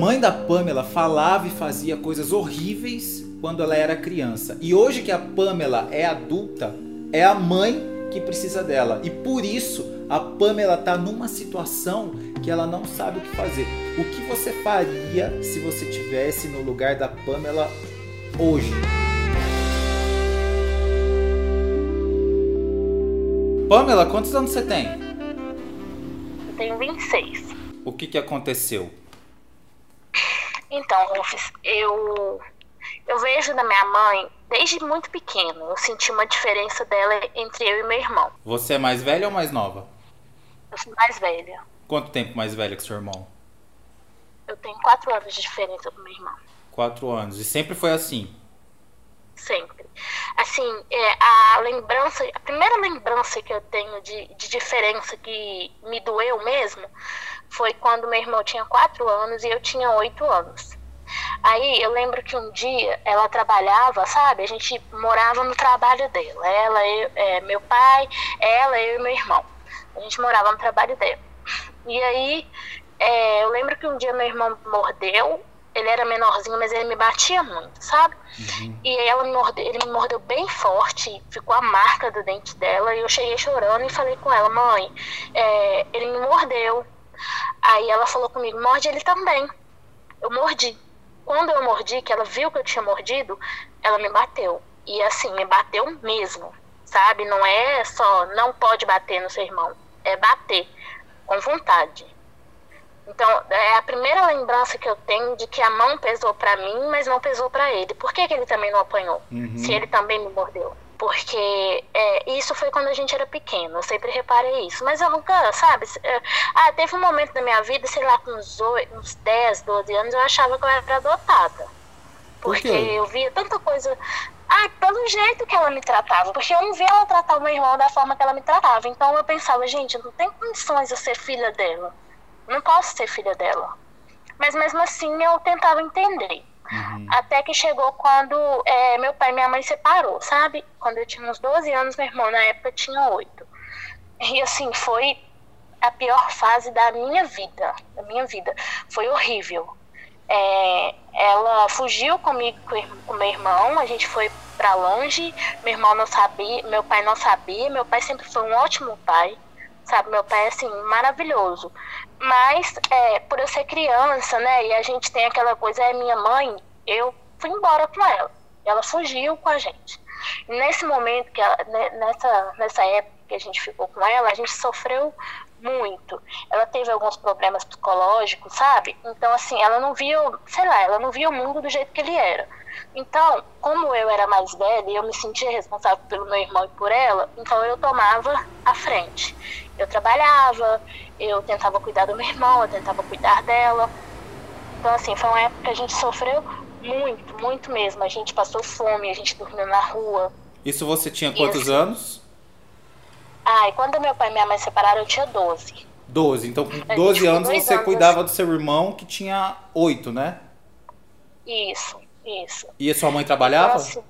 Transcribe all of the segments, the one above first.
mãe da Pamela falava e fazia coisas horríveis quando ela era criança. E hoje que a Pamela é adulta, é a mãe que precisa dela. E por isso a Pamela está numa situação que ela não sabe o que fazer. O que você faria se você tivesse no lugar da Pamela hoje? Pamela, quantos anos você tem? Eu tenho 26. O que, que aconteceu? Então, Rufus, eu, eu vejo da minha mãe desde muito pequeno. Eu senti uma diferença dela entre eu e meu irmão. Você é mais velha ou mais nova? Eu sou mais velha. Quanto tempo mais velha que seu irmão? Eu tenho quatro anos de diferença com meu irmão. Quatro anos. E sempre foi assim? Sempre. Assim, é, a lembrança, a primeira lembrança que eu tenho de, de diferença que me doeu mesmo foi quando meu irmão tinha quatro anos e eu tinha oito anos. Aí eu lembro que um dia ela trabalhava, sabe? A gente morava no trabalho dela. Ela, eu, é, meu pai, ela, eu e meu irmão. A gente morava no trabalho dela. E aí é, eu lembro que um dia meu irmão mordeu. Ele era menorzinho, mas ele me batia muito, sabe? Uhum. E ela me mordeu, ele me mordeu bem forte, ficou a marca do dente dela. E eu cheguei chorando e falei com ela, mãe, é, ele me mordeu. Aí ela falou comigo, morde ele também. Eu mordi. Quando eu mordi, que ela viu que eu tinha mordido, ela me bateu. E assim, me bateu mesmo, sabe? Não é só não pode bater no seu irmão, é bater com vontade. Então, é a primeira lembrança que eu tenho de que a mão pesou para mim, mas não pesou para ele. Por que, que ele também não apanhou? Uhum. Se ele também me mordeu? Porque é, isso foi quando a gente era pequeno, eu sempre reparei isso. Mas eu nunca, sabe? É, ah, teve um momento da minha vida, sei lá, com uns, 8, uns 10, 12 anos, eu achava que eu era adotada. Porque Por eu via tanta coisa. Ah, pelo jeito que ela me tratava. Porque eu não via ela tratar o meu irmão da forma que ela me tratava. Então eu pensava, gente, não tem condições de eu ser filha dela. Não posso ser filha dela. Mas mesmo assim eu tentava entender. Uhum. Até que chegou quando é, meu pai e minha mãe separou, sabe? Quando eu tinha uns 12 anos, meu irmão na época tinha 8. E assim, foi a pior fase da minha vida. Da minha vida. Foi horrível. É, ela fugiu comigo com meu irmão, a gente foi para longe, meu irmão não sabia, meu pai não sabia, meu pai sempre foi um ótimo pai, sabe? Meu pai é assim, maravilhoso. Mas, é, por eu ser criança, né, e a gente tem aquela coisa, é minha mãe, eu fui embora com ela. Ela fugiu com a gente. Nesse momento, que ela, né, nessa, nessa época que a gente ficou com ela, a gente sofreu muito. Ela teve alguns problemas psicológicos, sabe? Então, assim, ela não via, sei lá, ela não via o mundo do jeito que ele era. Então, como eu era mais velha e eu me sentia responsável pelo meu irmão e por ela, então eu tomava a frente. Eu trabalhava, eu tentava cuidar do meu irmão, eu tentava cuidar dela. Então, assim, foi uma época que a gente sofreu muito, muito mesmo. A gente passou fome, a gente dormiu na rua. Isso você tinha quantos assim, anos? Ai, quando meu pai e minha mãe separaram, eu tinha 12. 12. Então, com 12 anos você anos, cuidava do seu irmão que tinha 8, né? Isso, isso. E a sua mãe trabalhava? Então, assim,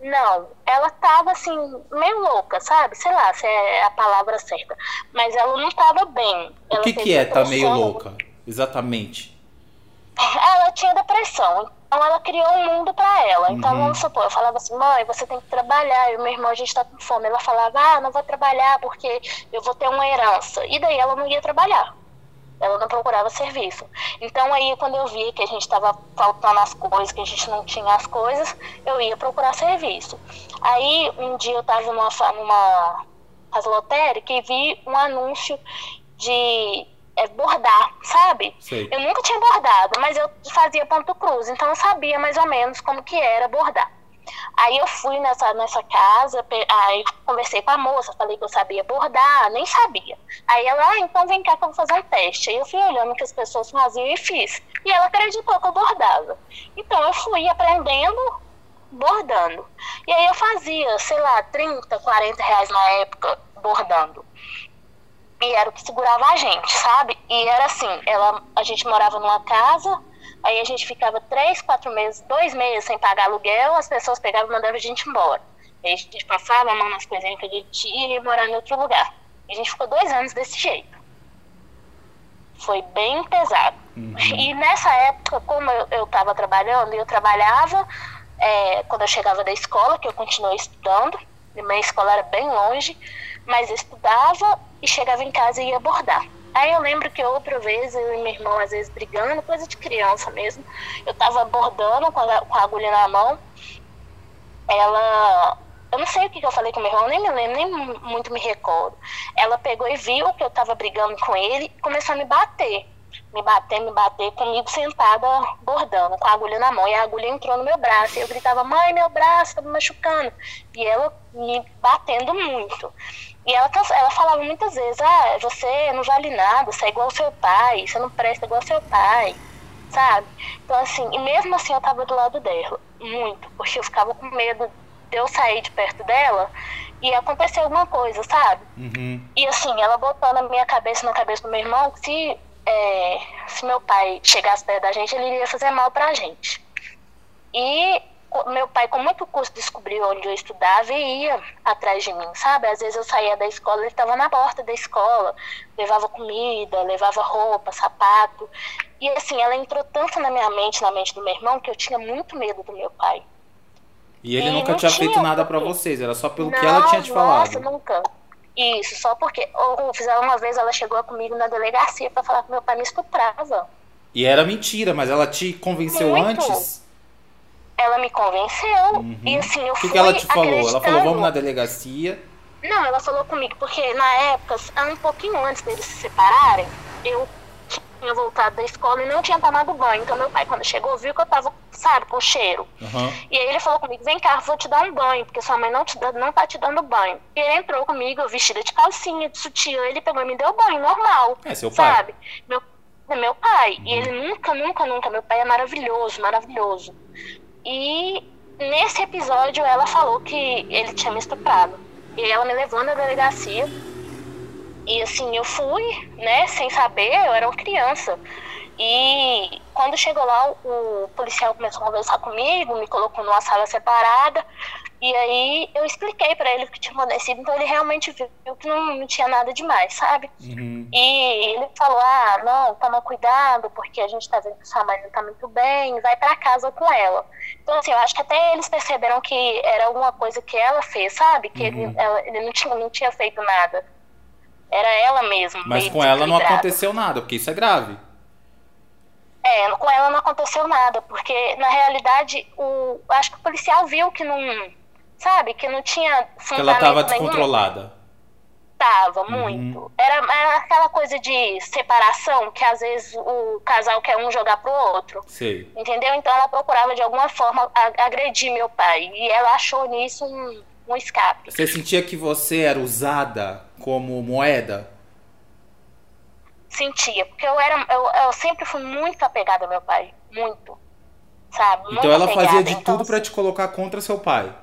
não, ela tava assim, meio louca, sabe? Sei lá se é a palavra certa. Mas ela não tava bem. Ela o que, que é tá meio louca? Exatamente. Ela tinha depressão. Então ela criou um mundo para ela. Então uhum. vamos supor, eu falava assim, mãe, você tem que trabalhar. E o meu irmão, a gente tá com fome. Ela falava, ah, não vou trabalhar porque eu vou ter uma herança. E daí ela não ia trabalhar ela não procurava serviço. Então aí quando eu via que a gente estava faltando as coisas, que a gente não tinha as coisas, eu ia procurar serviço. Aí um dia eu estava numa, numa casa lotérica e vi um anúncio de é, bordar, sabe? Sei. Eu nunca tinha bordado, mas eu fazia ponto cruz, então eu sabia mais ou menos como que era bordar. Aí eu fui nessa, nessa casa, aí conversei com a moça, falei que eu sabia bordar, nem sabia. Aí ela, ah, então vem cá que eu vou fazer um teste. Aí eu fui olhando o que as pessoas faziam e fiz. E ela acreditou que eu bordava. Então eu fui aprendendo bordando. E aí eu fazia, sei lá, 30, 40 reais na época bordando. E era o que segurava a gente, sabe? E era assim, ela, a gente morava numa casa, Aí a gente ficava três, quatro meses, dois meses sem pagar aluguel, as pessoas pegavam e mandavam a gente embora. Aí a gente passava a mão nas coisinhas que a gente ia e morar em outro lugar. E a gente ficou dois anos desse jeito. Foi bem pesado. Uhum. E nessa época, como eu estava trabalhando, eu trabalhava é, quando eu chegava da escola, que eu continuei estudando, minha escola era bem longe, mas estudava e chegava em casa e ia bordar. Aí eu lembro que outra vez, eu e meu irmão às vezes brigando, coisa de criança mesmo, eu tava bordando com a, com a agulha na mão, ela eu não sei o que, eu falei com meu irmão, nem me lembro, nem muito me recordo. Ela pegou e viu que eu tava brigando com ele e começou a me bater. Me bater, me bater, comigo sentada, bordando, com a agulha na mão. E a agulha entrou no meu braço. E eu gritava, mãe, meu braço tá me machucando. E ela me batendo muito. E ela, ela falava muitas vezes, ah, você não vale nada, você é igual ao seu pai, você não presta igual ao seu pai, sabe? Então, assim, e mesmo assim eu tava do lado dela, muito, porque eu ficava com medo de eu sair de perto dela e acontecer alguma coisa, sabe? Uhum. E assim, ela botou na minha cabeça, na cabeça do meu irmão, se, é, se meu pai chegasse perto da gente, ele iria fazer mal pra gente. E meu pai, com muito custo, descobriu onde eu estudava e ia atrás de mim, sabe? Às vezes eu saía da escola, ele estava na porta da escola, levava comida, levava roupa, sapato. E assim, ela entrou tanto na minha mente, na mente do meu irmão, que eu tinha muito medo do meu pai. E ele e nunca tinha feito nada para vocês, era só pelo não, que ela tinha te falado. Nossa, nunca. Isso, só porque. Ou fizeram uma vez, ela chegou comigo na delegacia para falar que meu pai me estuprava. E era mentira, mas ela te convenceu Muito. antes? Ela me convenceu. Uhum. E assim, eu O que, que ela te falou? Ela falou, vamos na delegacia. Não, ela falou comigo, porque na época, um pouquinho antes deles se separarem, eu tinha voltado da escola e não tinha tomado banho. Então meu pai, quando chegou, viu que eu tava, sabe, com cheiro. Uhum. E aí ele falou comigo, vem cá, vou te dar um banho, porque sua mãe não, te, não tá te dando banho. E ele entrou comigo, vestida de calcinha, de sutiã, ele pegou e me deu banho, normal. É, seu pai. Sabe? Meu, é meu pai. Uhum. E ele nunca, nunca, nunca, meu pai é maravilhoso, maravilhoso. E nesse episódio ela falou que ele tinha me estuprado. E ela me levou na delegacia e assim, eu fui, né, sem saber, eu era uma criança. E quando chegou lá, o policial começou a conversar comigo, me colocou numa sala separada. E aí eu expliquei para ele o que tinha acontecido. Então ele realmente viu que não, não tinha nada demais, sabe? Uhum. E ele falou: ah, não, toma cuidado, porque a gente tá vendo que sua mãe não tá muito bem, vai para casa com ela. Então, assim, eu acho que até eles perceberam que era alguma coisa que ela fez, sabe? Que uhum. ele, ela, ele não, tinha, não tinha feito nada. Era ela mesma. Mas com ela não aconteceu nada, porque isso é grave. É, com ela não aconteceu nada, porque na realidade o acho que o policial viu que não, sabe, que não tinha Que ela estava descontrolada. Tava uhum. muito. Era, era, aquela coisa de separação que às vezes o casal quer um jogar pro outro. Sei. Entendeu? Então ela procurava de alguma forma agredir meu pai e ela achou nisso um, um escape. Você sentia que você era usada como moeda? Sentia, porque eu era, eu, eu sempre fui muito apegada ao meu pai, muito, sabe? Muito então ela apegada. fazia de então, tudo para te colocar contra seu pai.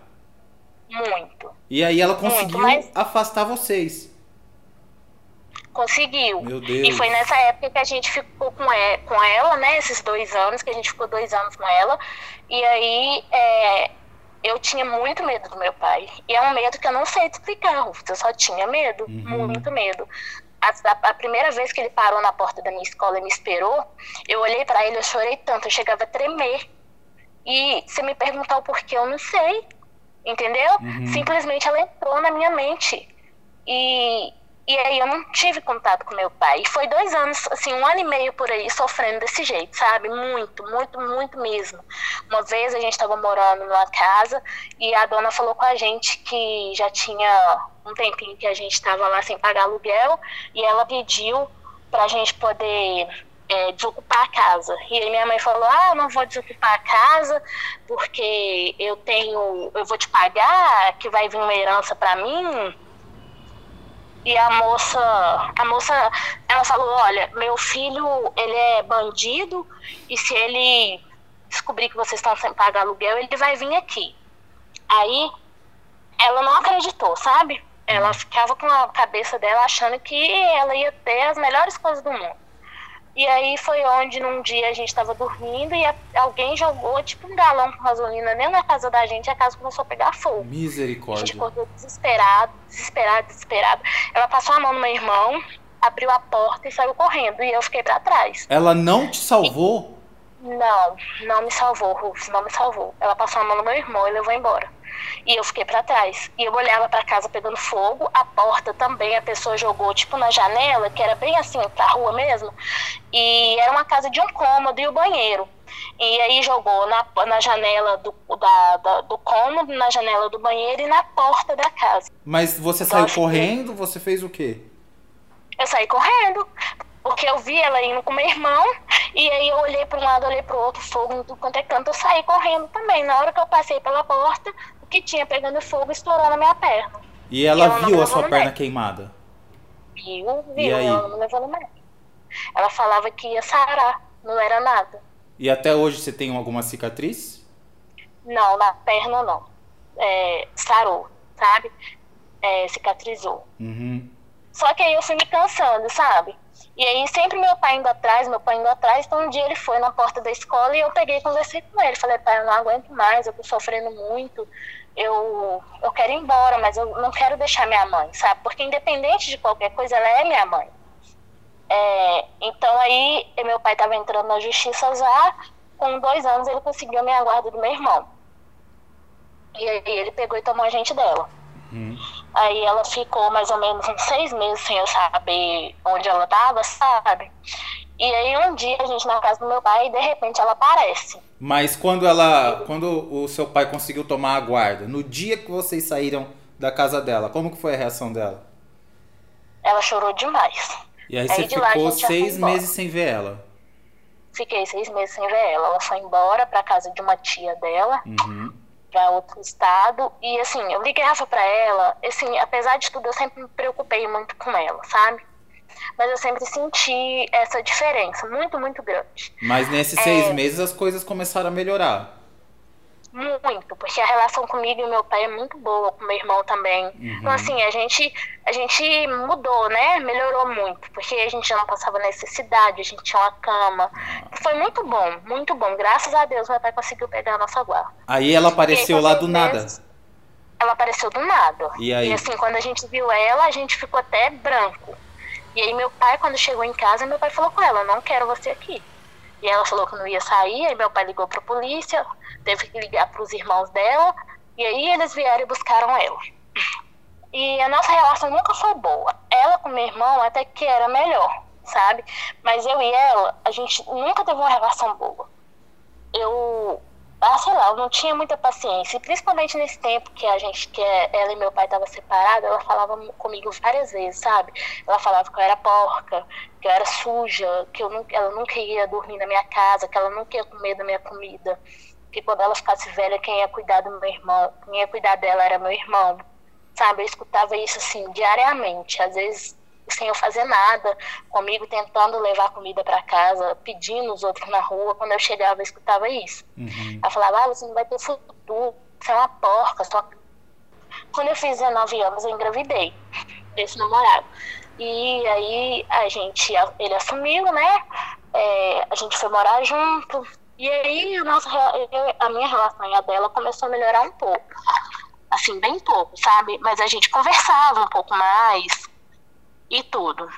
Muito. E aí ela conseguiu muito, mas... afastar vocês. Conseguiu. Meu Deus. E foi nessa época que a gente ficou com ela, com ela, né? Esses dois anos, que a gente ficou dois anos com ela. E aí é, eu tinha muito medo do meu pai. E é um medo que eu não sei explicar, Rufus. Eu só tinha medo, uhum. muito medo. A, a, a, primeira vez que ele parou na porta da minha escola e me esperou, eu olhei para ele, eu chorei tanto, eu chegava a tremer. E se me perguntar o porquê, eu não sei. Entendeu? Uhum. Simplesmente ela entrou na minha mente. E, e aí eu não tive contato com meu pai. E foi dois anos, assim, um ano e meio por aí, sofrendo desse jeito, sabe? Muito, muito, muito mesmo. Uma vez a gente estava morando numa casa e a dona falou com a gente que já tinha um tempinho que a gente estava lá sem pagar aluguel e ela pediu para a gente poder é, desocupar a casa. E aí minha mãe falou: Ah, eu não vou desocupar a casa porque eu tenho, eu vou te pagar, que vai vir uma herança para mim. E a moça, a moça, ela falou, olha, meu filho, ele é bandido e se ele descobrir que vocês estão sem pagar aluguel, ele vai vir aqui. Aí, ela não acreditou, sabe? Ela ficava com a cabeça dela achando que ela ia ter as melhores coisas do mundo. E aí foi onde num dia a gente estava dormindo e alguém jogou tipo um galão com gasolina dentro da casa da gente e a casa começou a pegar fogo. Misericórdia. A gente acordou desesperado, desesperado, desesperado. Ela passou a mão no meu irmão abriu a porta e saiu correndo. E eu fiquei para trás. Ela não te salvou? E, não, não me salvou, Rufus, não me salvou. Ela passou a mão no meu irmão e levou embora. E eu fiquei para trás. E eu olhava para casa pegando fogo, a porta também a pessoa jogou tipo na janela, que era bem assim, pra rua mesmo. E era uma casa de um cômodo e o banheiro. E aí jogou na, na janela do, da, da, do cômodo, na janela do banheiro e na porta da casa. Mas você então, saiu correndo? Você fez o quê? Eu saí correndo. Porque eu vi ela indo com meu irmão, e aí eu olhei para um lado, olhei para o outro, fogo do quanto é canto, eu saí correndo também. Na hora que eu passei pela porta, que tinha pegando fogo estourou na minha perna. E ela, e viu a sua perna médico. queimada? Viu, viu, e aí? ela não levou no médico. Ela falava que ia sarar, não era nada. E até hoje você tem alguma cicatriz? Não, na perna não. É, sarou, sabe? É, cicatrizou. Uhum. Só que aí eu fui me cansando, sabe? E aí sempre meu pai indo atrás, meu pai indo atrás, então um dia ele foi na porta da escola e eu peguei e conversei com ele. Falei, pai, eu não aguento mais, eu tô sofrendo muito, eu, eu quero ir embora, mas eu não quero deixar minha mãe, sabe? Porque independente de qualquer coisa, ela é minha mãe. É, então aí meu pai estava entrando na justiça já, com dois anos ele conseguiu a minha guarda do meu irmão. E aí ele pegou e tomou a gente dela. Uhum. Aí ela ficou mais ou menos uns seis meses sem eu saber onde ela estava, sabe? E aí um dia a gente na casa do meu pai e de repente ela aparece. Mas quando ela. Quando o seu pai conseguiu tomar a guarda, no dia que vocês saíram da casa dela, como que foi a reação dela? Ela chorou demais. E aí, aí você ficou seis meses sem ver ela? Fiquei seis meses sem ver ela. Ela foi embora pra casa de uma tia dela, uhum. pra outro estado. E assim, eu ligava pra ela. Assim, apesar de tudo, eu sempre me preocupei muito com ela, sabe? Mas eu sempre senti essa diferença, muito, muito grande. Mas nesses seis é... meses as coisas começaram a melhorar. Muito, porque a relação comigo e meu pai é muito boa, com meu irmão também. Uhum. Então, assim, a gente, a gente mudou, né? Melhorou muito, porque a gente já não passava necessidade, a gente tinha uma cama. Foi muito bom, muito bom. Graças a Deus, meu pai conseguiu pegar a nossa guarda. Aí ela apareceu aí, lá do nada. Ela apareceu do nada. E aí? E assim, quando a gente viu ela, a gente ficou até branco. E aí meu pai, quando chegou em casa, meu pai falou com ela, não quero você aqui. E ela falou que não ia sair, aí meu pai ligou para a polícia, teve que ligar para os irmãos dela, e aí eles vieram e buscaram ela. E a nossa relação nunca foi boa. Ela com meu irmão até que era melhor, sabe? Mas eu e ela, a gente nunca teve uma relação boa. Eu ah, sei lá, eu não tinha muita paciência. E principalmente nesse tempo que a gente, que ela e meu pai estavam separados, ela falava comigo várias vezes, sabe? Ela falava que eu era porca, que eu era suja, que eu nunca, ela nunca ia dormir na minha casa, que ela nunca ia comer da minha comida. Que quando ela ficasse velha, quem ia cuidar do meu irmão, quem ia cuidar dela era meu irmão. Sabe? Eu escutava isso assim diariamente. Às vezes sem eu fazer nada, comigo tentando levar comida para casa, pedindo os outros na rua. Quando eu chegava, eu escutava isso. Uhum. Ela falava: ah, você não vai ter futuro, você é uma porca. Só... Quando eu fiz 19 anos, eu engravidei desse namorado. E aí a gente, ele assumiu, né? É, a gente foi morar junto. E aí a, nossa, a minha relação e a dela começou a melhorar um pouco. Assim, bem pouco, sabe? Mas a gente conversava um pouco mais e tudo.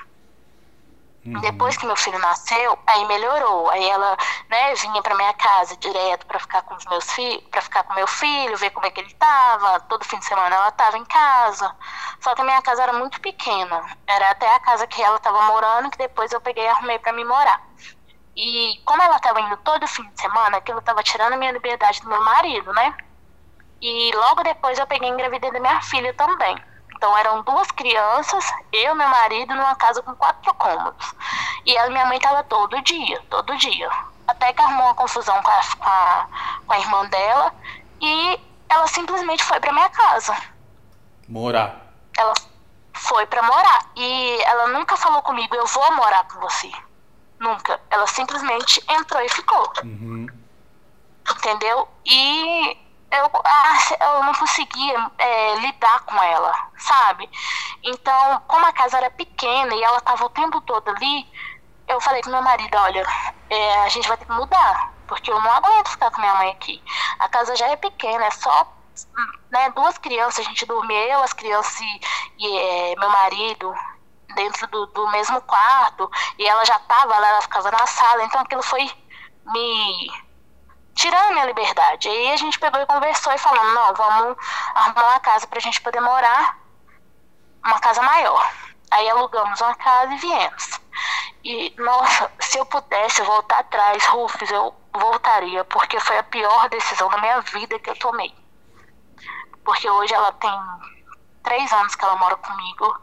Uhum. Depois que meu filho nasceu, aí melhorou. Aí ela, né, vinha para minha casa direto para ficar com os meus filhos, para ficar com meu filho, ver como é que ele tava. Todo fim de semana ela tava em casa. Só que a minha casa era muito pequena. Era até a casa que ela tava morando, que depois eu peguei e arrumei para me morar. E como ela tava indo todo fim de semana, aquilo tava tirando a minha liberdade do meu marido, né? E logo depois eu peguei engravidei da minha filha também. Então eram duas crianças, eu e meu marido, numa casa com quatro cômodos. E ela minha mãe estavam todo dia, todo dia. Até que arrumou uma confusão com a, com a, com a irmã dela e ela simplesmente foi para minha casa. Morar. Ela foi para morar. E ela nunca falou comigo, eu vou morar com você. Nunca. Ela simplesmente entrou e ficou. Uhum. Entendeu? E eu, ah, eu não conseguia é, lidar com ela, sabe? Então, como a casa era pequena e ela estava o tempo todo ali, eu falei com meu marido, olha, é, a gente vai ter que mudar, porque eu não aguento ficar com minha mãe aqui. A casa já é pequena, é só né, duas crianças, a gente dormia, eu, as crianças e, e é, meu marido. dentro do, do mesmo quarto, e ela já estava lá, ela ficava na sala, então aquilo foi me tirando minha liberdade. Aí a gente pegou e conversou e falou, não, vamos arrumar uma casa pra gente poder morar, uma casa maior. Aí alugamos uma casa e viemos. E, nossa, se eu pudesse voltar atrás, Rufus, eu voltaria, porque foi a pior decisão da minha vida que eu tomei. Porque hoje ela tem três anos que ela mora comigo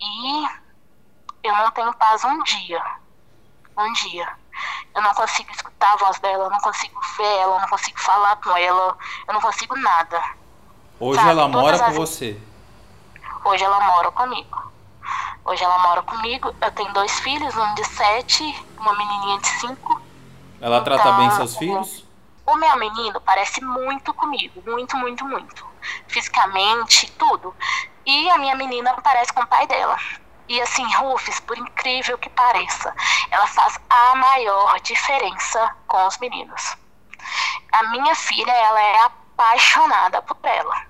e eu não tenho paz um dia. Um dia. Eu não consigo escutar a voz dela, eu não consigo ver ela, eu não consigo falar com ela, eu não consigo nada. Hoje Sabe? ela mora com você? Hoje ela mora comigo. Hoje ela mora comigo. Eu tenho dois filhos, um de sete, uma menininha de cinco. Ela então, trata bem seus filhos? O meu menino parece muito comigo, muito, muito, muito. Fisicamente, tudo. E a minha menina parece com o pai dela. E assim, Rufus, por incrível que pareça, ela faz a maior diferença com os meninos. A minha filha, ela é apaixonada por ela.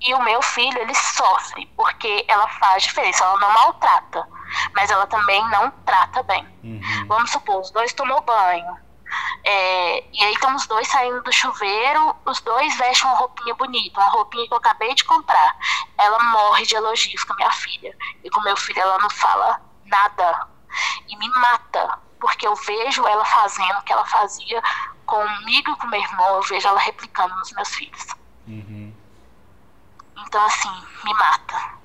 E o meu filho, ele sofre, porque ela faz diferença, ela não maltrata, mas ela também não trata bem. Uhum. Vamos supor, os dois tomou banho, é, e aí estão os dois saindo do chuveiro, os dois vestem uma roupinha bonita, uma roupinha que eu acabei de comprar. Ela morre de elogios com a minha filha. E com meu filho ela não fala nada. E me mata, porque eu vejo ela fazendo o que ela fazia comigo e com meu irmão, eu vejo ela replicando nos meus filhos. Uhum. Então, assim, me mata.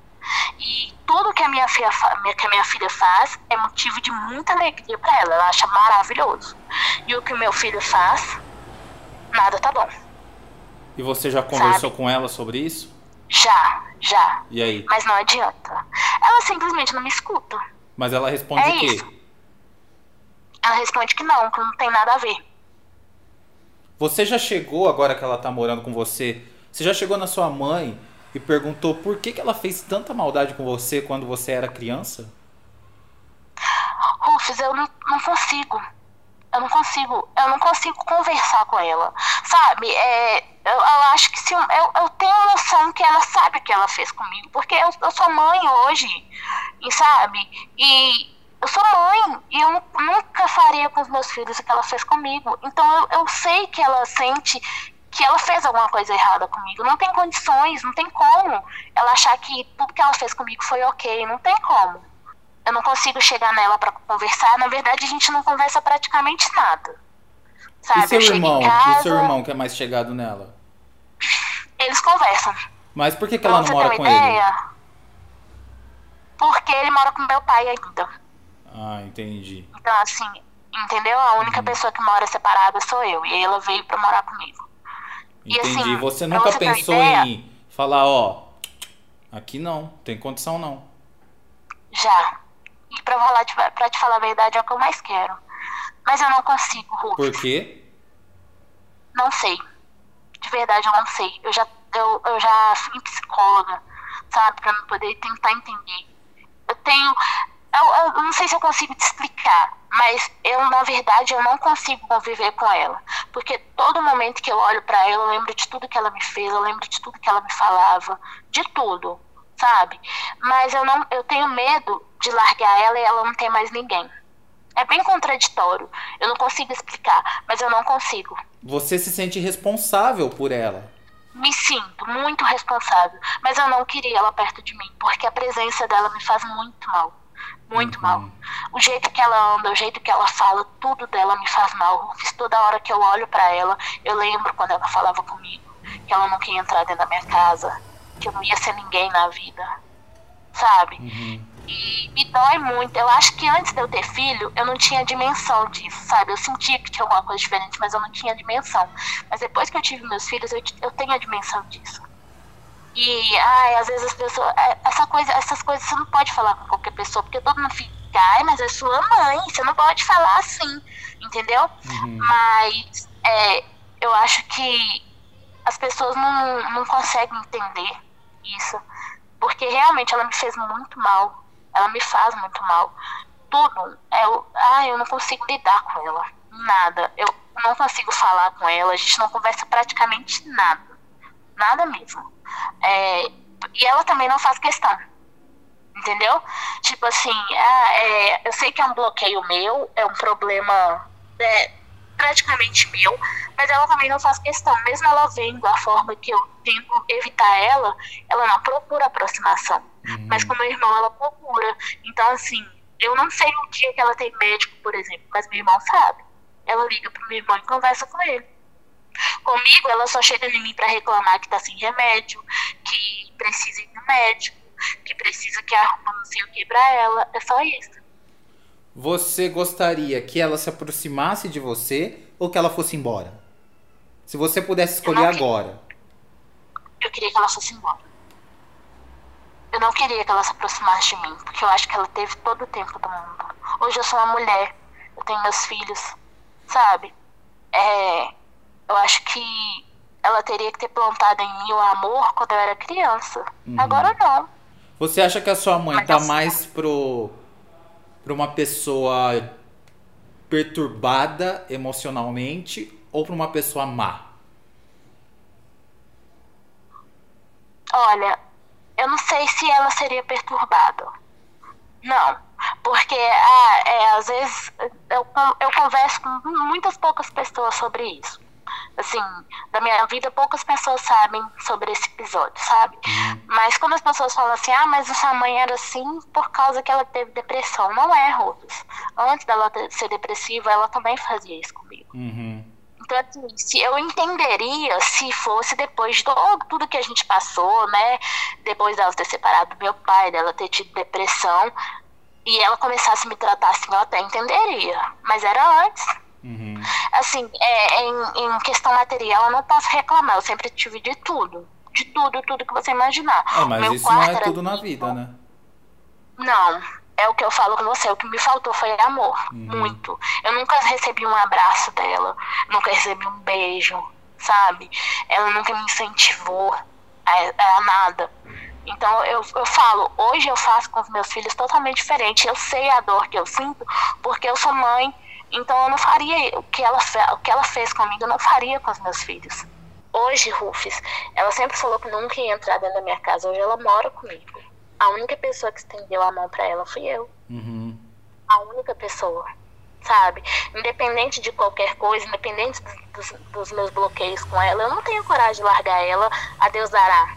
E tudo que a minha filha, que a minha filha faz é motivo de muita alegria para ela. Ela acha maravilhoso. E o que o meu filho faz, nada tá bom. E você já conversou Sabe? com ela sobre isso? Já, já. E aí? Mas não adianta. Ela simplesmente não me escuta. Mas ela responde é o quê? Isso. Ela responde que não, que não tem nada a ver. Você já chegou, agora que ela tá morando com você, você já chegou na sua mãe e perguntou por que, que ela fez tanta maldade com você quando você era criança? Rufus, eu não, não consigo. Eu não consigo. Eu não consigo conversar com ela. Sabe? É, eu, eu acho que se eu, eu, tenho noção que ela sabe o que ela fez comigo. Porque eu, eu sou mãe hoje. E sabe? E eu sou mãe e eu nunca faria com os meus filhos o que ela fez comigo. Então eu, eu sei que ela sente que ela fez alguma coisa errada comigo. Não tem condições, não tem como ela achar que tudo que ela fez comigo foi ok. Não tem como. Eu não consigo chegar nela para conversar. Na verdade, a gente não conversa praticamente nada. Sabe? E seu irmão? Casa, e seu irmão que é mais chegado nela? Eles conversam. Mas por que, que ela não mora com ideia? ele? Porque ele mora com meu pai ainda. Ah, entendi. Então, assim, entendeu? A única uhum. pessoa que mora separada sou eu. E ela veio pra morar comigo. Entendi. E assim, você nunca você pensou ideia, em falar, ó, aqui não, tem condição não. Já. E pra, falar, pra te falar a verdade, é o que eu mais quero. Mas eu não consigo, Hulk. Por quê? Não sei. De verdade, eu não sei. Eu já, eu, eu já fui psicóloga, sabe? Pra poder tentar entender. Eu tenho. Eu, eu, não sei se eu consigo te explicar, mas eu, na verdade, eu não consigo conviver com ela. Porque todo momento que eu olho para ela, eu lembro de tudo que ela me fez, eu lembro de tudo que ela me falava, de tudo, sabe? Mas eu não, eu tenho medo de largar ela e ela não ter mais ninguém. É bem contraditório. Eu não consigo explicar, mas eu não consigo. Você se sente responsável por ela? Me sinto muito responsável, mas eu não queria ela perto de mim, porque a presença dela me faz muito mal. Muito uhum. mal. O jeito que ela anda, o jeito que ela fala, tudo dela me faz mal. Toda hora que eu olho para ela, eu lembro quando ela falava comigo, que ela não queria entrar dentro da minha casa, que eu não ia ser ninguém na vida. Sabe? Uhum. E me dói muito. Eu acho que antes de eu ter filho, eu não tinha dimensão disso, sabe? Eu sentia que tinha alguma coisa diferente, mas eu não tinha dimensão. Mas depois que eu tive meus filhos, eu, eu tenho a dimensão disso. E, ai, às vezes as pessoas. É, essa coisa, essas coisas você não pode falar com qualquer pessoa, porque todo mundo fica, ai, mas é sua mãe, você não pode falar assim, entendeu? Uhum. Mas é, eu acho que as pessoas não, não conseguem entender isso. Porque realmente ela me fez muito mal. Ela me faz muito mal. Tudo. Eu, ai, eu não consigo lidar com ela. Nada. Eu não consigo falar com ela. A gente não conversa praticamente nada. Nada mesmo. É, e ela também não faz questão. Entendeu? Tipo assim, ah, é, eu sei que é um bloqueio meu, é um problema é, praticamente meu, mas ela também não faz questão. Mesmo ela vendo a forma que eu tento evitar ela, ela não procura aproximação. Uhum. Mas com meu irmão, ela procura. Então, assim, eu não sei o dia que ela tem médico, por exemplo, mas meu irmão sabe. Ela liga pro meu irmão e conversa com ele. Comigo, ela só chega em mim para reclamar que tá sem remédio, que precisa ir no médico, que precisa que arruma não sei o que pra ela. É só isso. Você gostaria que ela se aproximasse de você ou que ela fosse embora? Se você pudesse escolher eu agora. Eu queria que ela fosse embora. Eu não queria que ela se aproximasse de mim, porque eu acho que ela teve todo o tempo do mundo. Hoje eu sou uma mulher, eu tenho meus filhos, sabe? É, eu acho que ela teria que ter plantado em mim o amor quando eu era criança. Uhum. Agora não. Você acha que a sua mãe Mas tá assim, mais pro para uma pessoa perturbada emocionalmente ou para uma pessoa má? Olha, eu não sei se ela seria perturbada. Não, porque ah, é, às vezes eu, eu converso com muitas poucas pessoas sobre isso assim, da minha vida, poucas pessoas sabem sobre esse episódio, sabe? Uhum. Mas quando as pessoas falam assim, ah, mas a sua mãe era assim por causa que ela teve depressão. Não é, Rufus. Antes dela ser depressiva, ela também fazia isso comigo. Uhum. Então, assim, se eu entenderia se fosse depois de todo, tudo que a gente passou, né? Depois dela ter separado do meu pai, dela ter tido depressão, e ela começasse a me tratar assim, eu até entenderia. Mas era antes. Uhum. Assim, é, em, em, questão material, eu não posso reclamar. Eu sempre tive de tudo. De tudo, tudo que você imaginar. É, mas Meu isso não é tudo na vida, né? Não. É o que eu falo com você. O que me faltou foi amor. Uhum. Muito. Eu nunca recebi um abraço dela. Nunca recebi um beijo, sabe? Ela nunca me incentivou a, a nada. Então eu, eu falo, hoje eu faço com os meus filhos totalmente diferente. Eu sei a dor que eu sinto porque eu sou mãe então eu não faria o que ela, o que ela fez comigo, eu não faria com os meus filhos. Hoje, Rufus, ela sempre falou que nunca ia entrar dentro da minha casa. Hoje ela mora comigo. A única pessoa que estendeu a mão para ela fui eu. Uhum. A única pessoa, sabe? Independente de qualquer coisa, independente dos, dos, meus bloqueios com ela, eu não tenho coragem de largar ela. A Deus dará,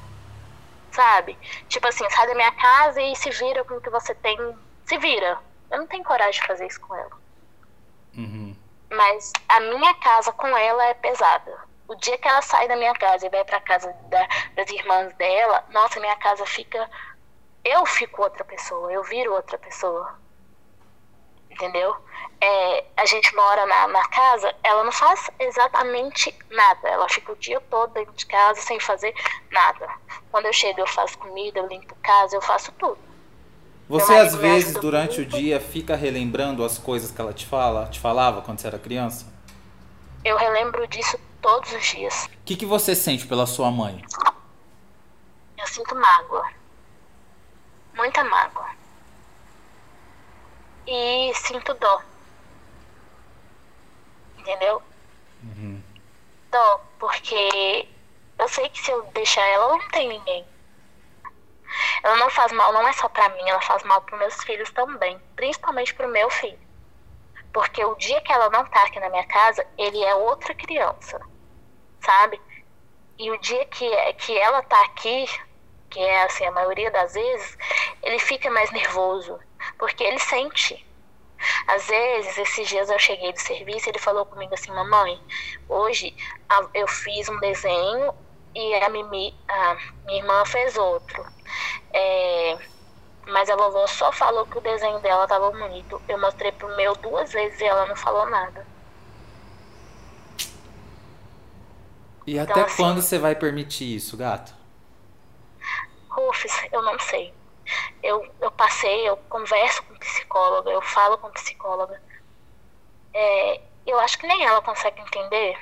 sabe? Tipo assim, sai da minha casa e se vira com o que você tem. Se vira. Eu não tenho coragem de fazer isso com ela. Uhum. Mas a minha casa com ela é pesada. O dia que ela sai da minha casa e vai para casa da, das irmãs dela, nossa, minha casa fica. Eu fico outra pessoa, eu viro outra pessoa. Entendeu? É, a gente mora na, na casa, ela não faz exatamente nada. Ela fica o dia todo dentro de casa sem fazer nada. Quando eu chego, eu faço comida, eu limpo casa, eu faço tudo. Você às vezes durante o dia fica relembrando as coisas que ela te fala, te falava quando você era criança? Eu relembro disso todos os dias. O que, que você sente pela sua mãe? Eu sinto mágoa. Muita mágoa. E sinto dó. Entendeu? Uhum. Dó, porque eu sei que se eu deixar ela, não tem ninguém. Ela não faz mal, não é só para mim, ela faz mal para meus filhos também, principalmente para o meu filho. Porque o dia que ela não tá aqui na minha casa, ele é outra criança, sabe? E o dia que, que ela tá aqui, que é assim a maioria das vezes, ele fica mais nervoso, porque ele sente. Às vezes, esses dias eu cheguei do serviço, ele falou comigo assim, mamãe, hoje eu fiz um desenho e a, Mimi, a minha irmã fez outro. É, mas a vovó só falou que o desenho dela estava bonito. Eu mostrei pro meu duas vezes e ela não falou nada. E então, até assim, quando você vai permitir isso, gato? Rufus, eu não sei. Eu, eu passei, eu converso com psicóloga, eu falo com psicóloga. É, eu acho que nem ela consegue entender.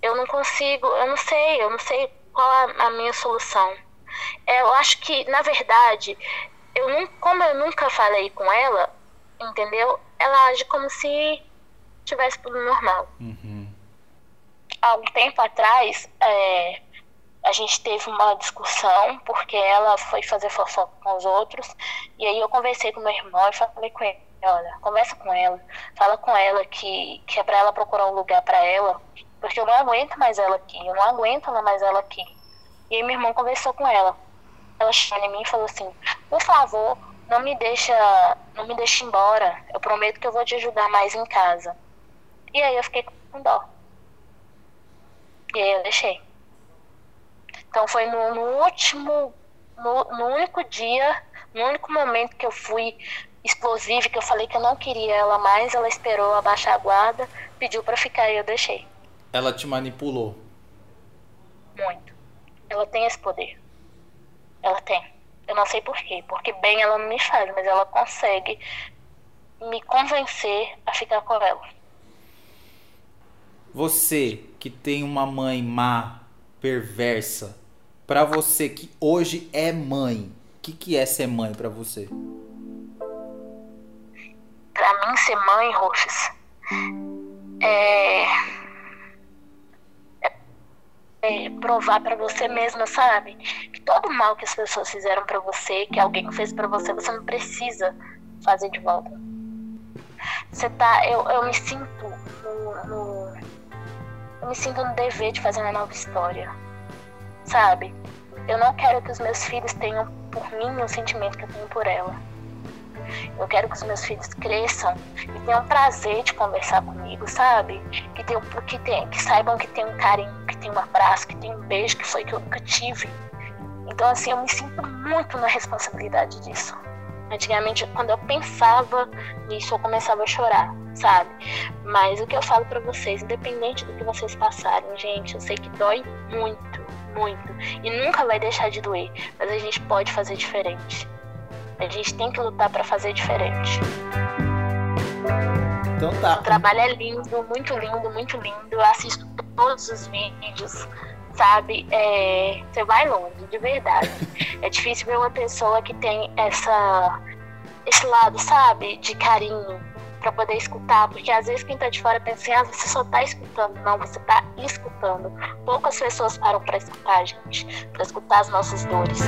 Eu não consigo, eu não sei, eu não sei qual a, a minha solução. É, eu acho que, na verdade, eu não, como eu nunca falei com ela, entendeu? Ela age como se tivesse tudo normal. Uhum. Há um tempo atrás, é, a gente teve uma discussão porque ela foi fazer fofoca com os outros. E aí eu conversei com meu irmão e falei com ele, olha, conversa com ela, fala com ela que, que é para ela procurar um lugar para ela, porque eu não aguento mais ela aqui, eu não aguento mais ela aqui. E aí meu irmão conversou com ela. Ela chegou em mim e falou assim, por favor, não me deixa, não me deixa embora. Eu prometo que eu vou te ajudar mais em casa. E aí eu fiquei com dó. E aí eu deixei. Então foi no, no último, no, no, único dia, no único momento que eu fui explosiva, que eu falei que eu não queria ela mais, ela esperou abaixar a guarda, pediu para ficar e eu deixei. Ela te manipulou? Muito. Ela tem esse poder. Ela tem. Eu não sei porquê. Porque bem ela não me faz, mas ela consegue me convencer a ficar com ela. Você que tem uma mãe má, perversa, para você que hoje é mãe, o que, que é ser mãe para você? Para mim, ser mãe, Rufus, é... é, é provar para você mesma, sabe? Que todo mal que as pessoas fizeram para você, que alguém fez para você, você não precisa fazer de volta. Você tá, eu, eu me sinto no, no eu me sinto no dever de fazer uma nova história sabe? Eu não quero que os meus filhos tenham por mim o sentimento que eu tenho por ela. Eu quero que os meus filhos cresçam e tenham prazer de conversar comigo, sabe? Que, tenham, que, tenham, que saibam que tem um carinho, que tem um abraço, que tem um beijo, que foi que eu nunca tive. Então, assim, eu me sinto muito na responsabilidade disso. Antigamente, quando eu pensava nisso, eu começava a chorar, sabe? Mas o que eu falo para vocês, independente do que vocês passarem, gente, eu sei que dói muito muito e nunca vai deixar de doer, mas a gente pode fazer diferente. A gente tem que lutar para fazer diferente. Então tá. O trabalho é lindo, muito lindo, muito lindo. Eu assisto todos os vídeos, sabe? É, você vai longe, de verdade. é difícil ver uma pessoa que tem essa esse lado, sabe, de carinho, para poder escutar, porque às vezes quem está de fora pensa assim, ah, você só está escutando. Não, você está escutando. Poucas pessoas param para escutar, gente, para escutar as nossas dores.